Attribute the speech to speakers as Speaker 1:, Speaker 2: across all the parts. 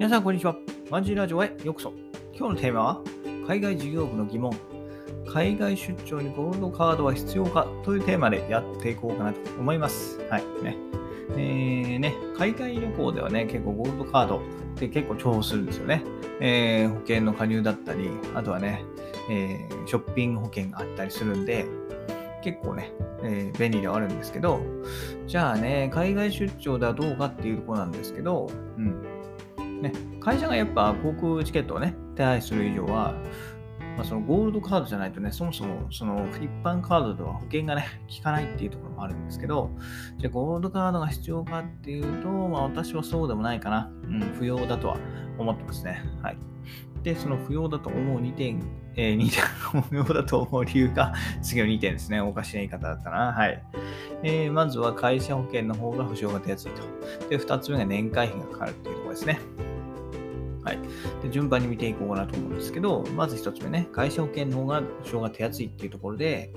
Speaker 1: 皆さん、こんにちは。マンジーラジオへようこそ。今日のテーマは、海外事業部の疑問。海外出張にゴールドカードは必要か？というテーマでやっていこうかなと思います。はい。ね。えー、ね、海外旅行ではね、結構ゴールドカードって結構重宝するんですよね。えー、保険の加入だったり、あとはね、えー、ショッピング保険があったりするんで、結構ね、えー、便利ではあるんですけど、じゃあね、海外出張ではどうかっていうとこなんですけど、うん。ね、会社がやっぱ航空チケットをね、手配する以上は、まあ、そのゴールドカードじゃないとね、そもそもその一般カードでは保険がね、効かないっていうところもあるんですけど、じゃあゴールドカードが必要かっていうと、まあ私はそうでもないかな。うん、不要だとは思ってますね。はい。で、その不要だと思う2点、えー、2点、不要だと思う理由が、次の2点ですね。おかしな言い方だったな。はい。えー、まずは会社保険の方が保証が手厚いと。で、2つ目が年会費がかかるっていうところですね。はい。で、順番に見ていこうかなと思うんですけど、まず1つ目ね、会社保険の方が保証が手厚いっていうところで、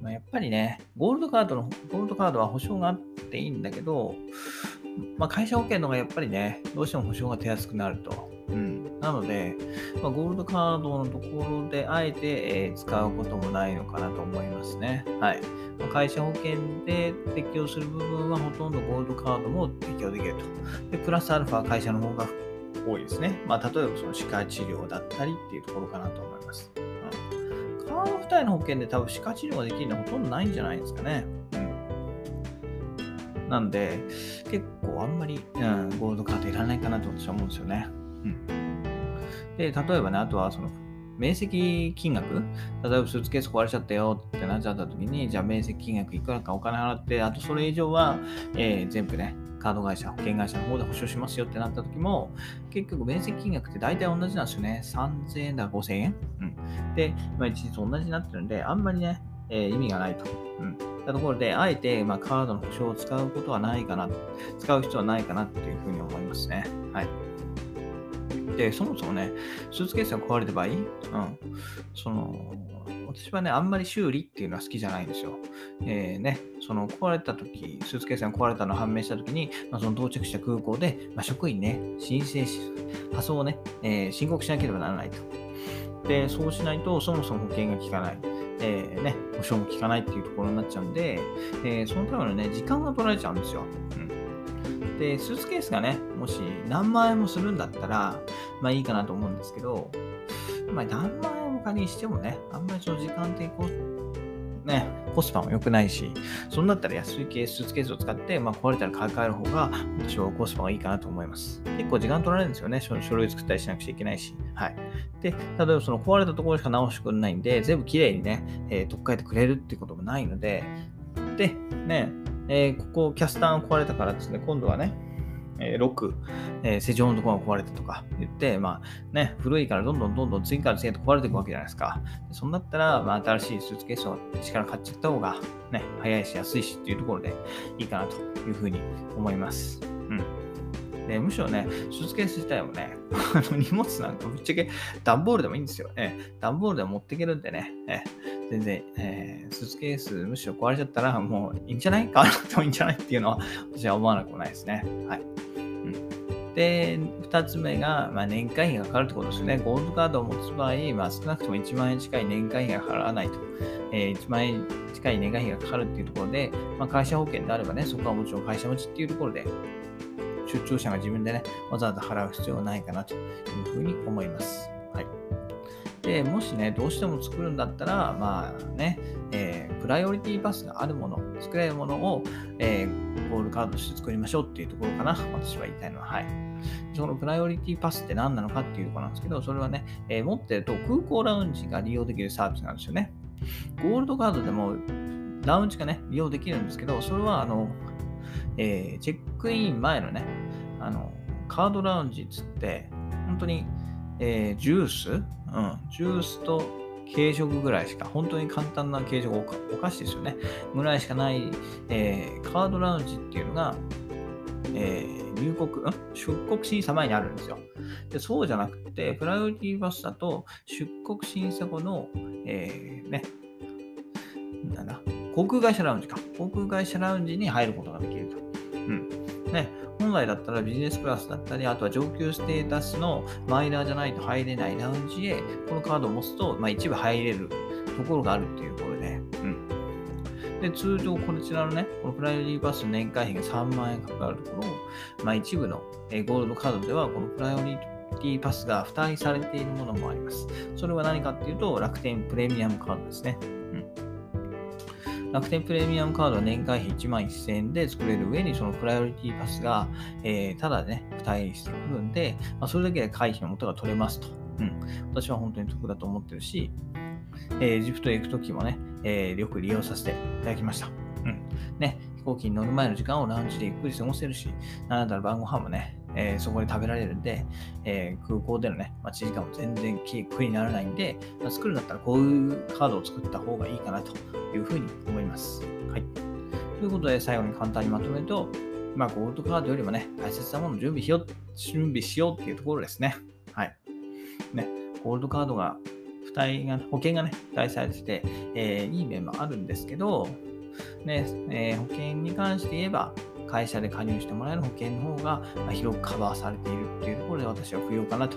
Speaker 1: まあ、やっぱりね、ゴールドカードの、ゴールドカードは保証があっていいんだけど、まあ、会社保険の方がやっぱりね、どうしても保証が手厚くなると。うん、なので、まあ、ゴールドカードのところであえて、えー、使うこともないのかなと思いますね。はい。まあ、会社保険で適用する部分はほとんどゴールドカードも適用できると。で、プラスアルファ会社の方が多いですね。まあ、例えばその歯科治療だったりっていうところかなと思います。うん、カード付帯の保険で多分歯科治療ができるのはほとんどないんじゃないですかね。うん。なんで、結構あんまり、うん、ゴールドカードいらないかなと私は思うんですよね。うん。で、例えばね、あとはその、面積金額例えばスーツケース壊れちゃったよってなっちゃった時に、じゃあ面積金額いくらかお金払って、あとそれ以上は、えー、全部ね、カード会社、保険会社の方で保証しますよってなった時も、結局面積金額って大体同じなんですよね。3000円だ5000円。うん。で、まあ、一日同じになってるんで、あんまりね、えー、意味がないと。うん。たところで、あえて、まあ、カードの保証を使うことはないかな、使う必要はないかなっていうふうに思いますね。はい。で、そもそもね、スーツケースが壊れた場合、うん、その、私はね、あんまり修理っていうのは好きじゃないんですよ。えー、ね、その壊れた時、スーツケースが壊れたのを判明した時に、まあ、その到着した空港で、まあ、職員ね、申請し、発送をね、えー、申告しなければならないと。で、そうしないと、そもそも保険が効かない。えー、ね、保証も効かないっていうところになっちゃうんで、えー、そのためのね、時間が取られちゃうんですよ。うんで、スーツケースがね、もし何万円もするんだったら、まあいいかなと思うんですけど、まあ何万円も仮にしてもね、あんまりその時間的コね、コスパも良くないし、そんだったら安いケース、スーツケースを使って、まあ、壊れたら買い替える方が、私はコスパがいいかなと思います。結構時間取られるんですよね。書類作ったりしなくちゃいけないし。はい。で、例えばその壊れたところしか直してくれないんで、全部きれいにね、えー、取っ替えてくれるってこともないので、で、ね、えー、ここキャスターが壊れたからですね、今度はね、えー、ロック、えー、施錠のところが壊れたとか言って、まあね、古いからどんどんどんどん次から次へと壊れていくわけじゃないですか。そんなったら、まあ、新しいスーツケースを力買っちゃった方が、ね、早いし安いしっていうところでいいかなというふうに思います。うん。でむしろね、スーツケース自体もね、あの荷物なんかぶっちゃけ段ボールでもいいんですよ。え段ボールでも持っていけるんでね、え全然、えー、スーツケースむしろ壊れちゃったらもういいんじゃない？かなってもいいんじゃない？っていうのは 私は思わなくもないですね。はい。で、2つ目が、まあ、年会費がかかるってことですね。ゴールドカードを持つ場合、まあ、少なくとも1万円近い年会費が払わないと。えー、1万円近い年会費がかかるっていうところで、まあ、会社保険であればね、そこはもちろん会社持ちっていうところで、出張者が自分でね、わざわざ払う必要はないかなというふうに思います。で、もしね、どうしても作るんだったら、まあね、えー、プライオリティパスがあるもの、作れるものを、えー、ゴールカードとして作りましょうっていうところかな。私は言いたいのは。はい。そのプライオリティパスって何なのかっていうところなんですけど、それはね、えー、持ってると空港ラウンジが利用できるサービスなんですよね。ゴールドカードでもラウンジがね、利用できるんですけど、それはあの、え、チェックイン前のね、あの、カードラウンジっつって、本当に、えー、ジュース？うん、ジュースと軽食ぐらいしか、本当に簡単な軽食、お菓子ですよね。ぐらいしかない、えー、カードラウンジっていうのが、えー、入国、ん？出国審査前にあるんですよ。でそうじゃなくて、プライオリティバスだと、出国審査後の、えー、ね、なんだ、航空会社ラウンジか。航空会社ラウンジに入ることができると。うん。ね、本来だったらビジネスクラスだったり、あとは上級ステータスのマイナーじゃないと入れないラウンジへ、このカードを持つと、まあ、一部入れるところがあるっていうころで、うん。で、通常こちらのね、このプライオリティパスの年会費が3万円かかるところを、まあ、一部のゴールドカードでは、このプライオリティパスが付帯されているものもあります。それは何かっていうと、楽天プレミアムカードですね。楽天プレミアムカードは年会費1万1000円で作れる上に、そのプライオリティパスが、えー、ただでね、付帯してくるんで、まあ、それだけで会費の元が取れますと。うん。私は本当に得だと思ってるし、えー、エジプトへ行くときもね、えー、よく利用させていただきました。うん。ね、飛行機に乗る前の時間をラウンジでゆっくり過ごせるし、なんだったら晩ご飯もね、えー、そこで食べられるんで、えー、空港でのね、待ち時間も全然苦にならないんで、まあ、作るんだったらこういうカードを作った方がいいかなというふうに思います。はい。ということで、最後に簡単にまとめると、まあ、ゴールドカードよりもね、大切なものを準備しよう、準備しようっていうところですね。はい。ね、ゴールドカードが、付帯が、保険がね、付帯されてて、えー、いい面もあるんですけど、ね、えー、保険に関して言えば、会社で加入してもらえる保険の方が広くカバーされているっていうところで私は不要かなと、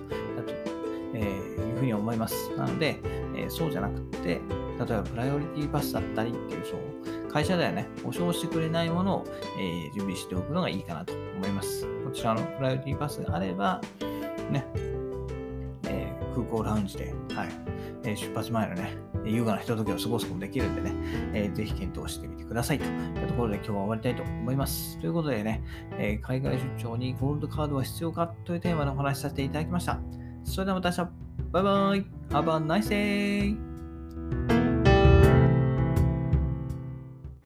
Speaker 1: えいうふうに思います。なので、えそうじゃなくて、例えばプライオリティパスだったりっていう、そう会社ではね、保証してくれないものを、え準備しておくのがいいかなと思います。こちらのプライオリティパスがあれば、ね、え空港ラウンジで、はい、え出発前のね、優雅なひとときを過ごすこともできるんでね、えー、ぜひ検討してみてくださいというところで今日は終わりたいと思います。ということでね、えー、海外出張にゴールドカードは必要かというテーマのお話しさせていただきました。それではまた明日、バイバイ !Have a nice day!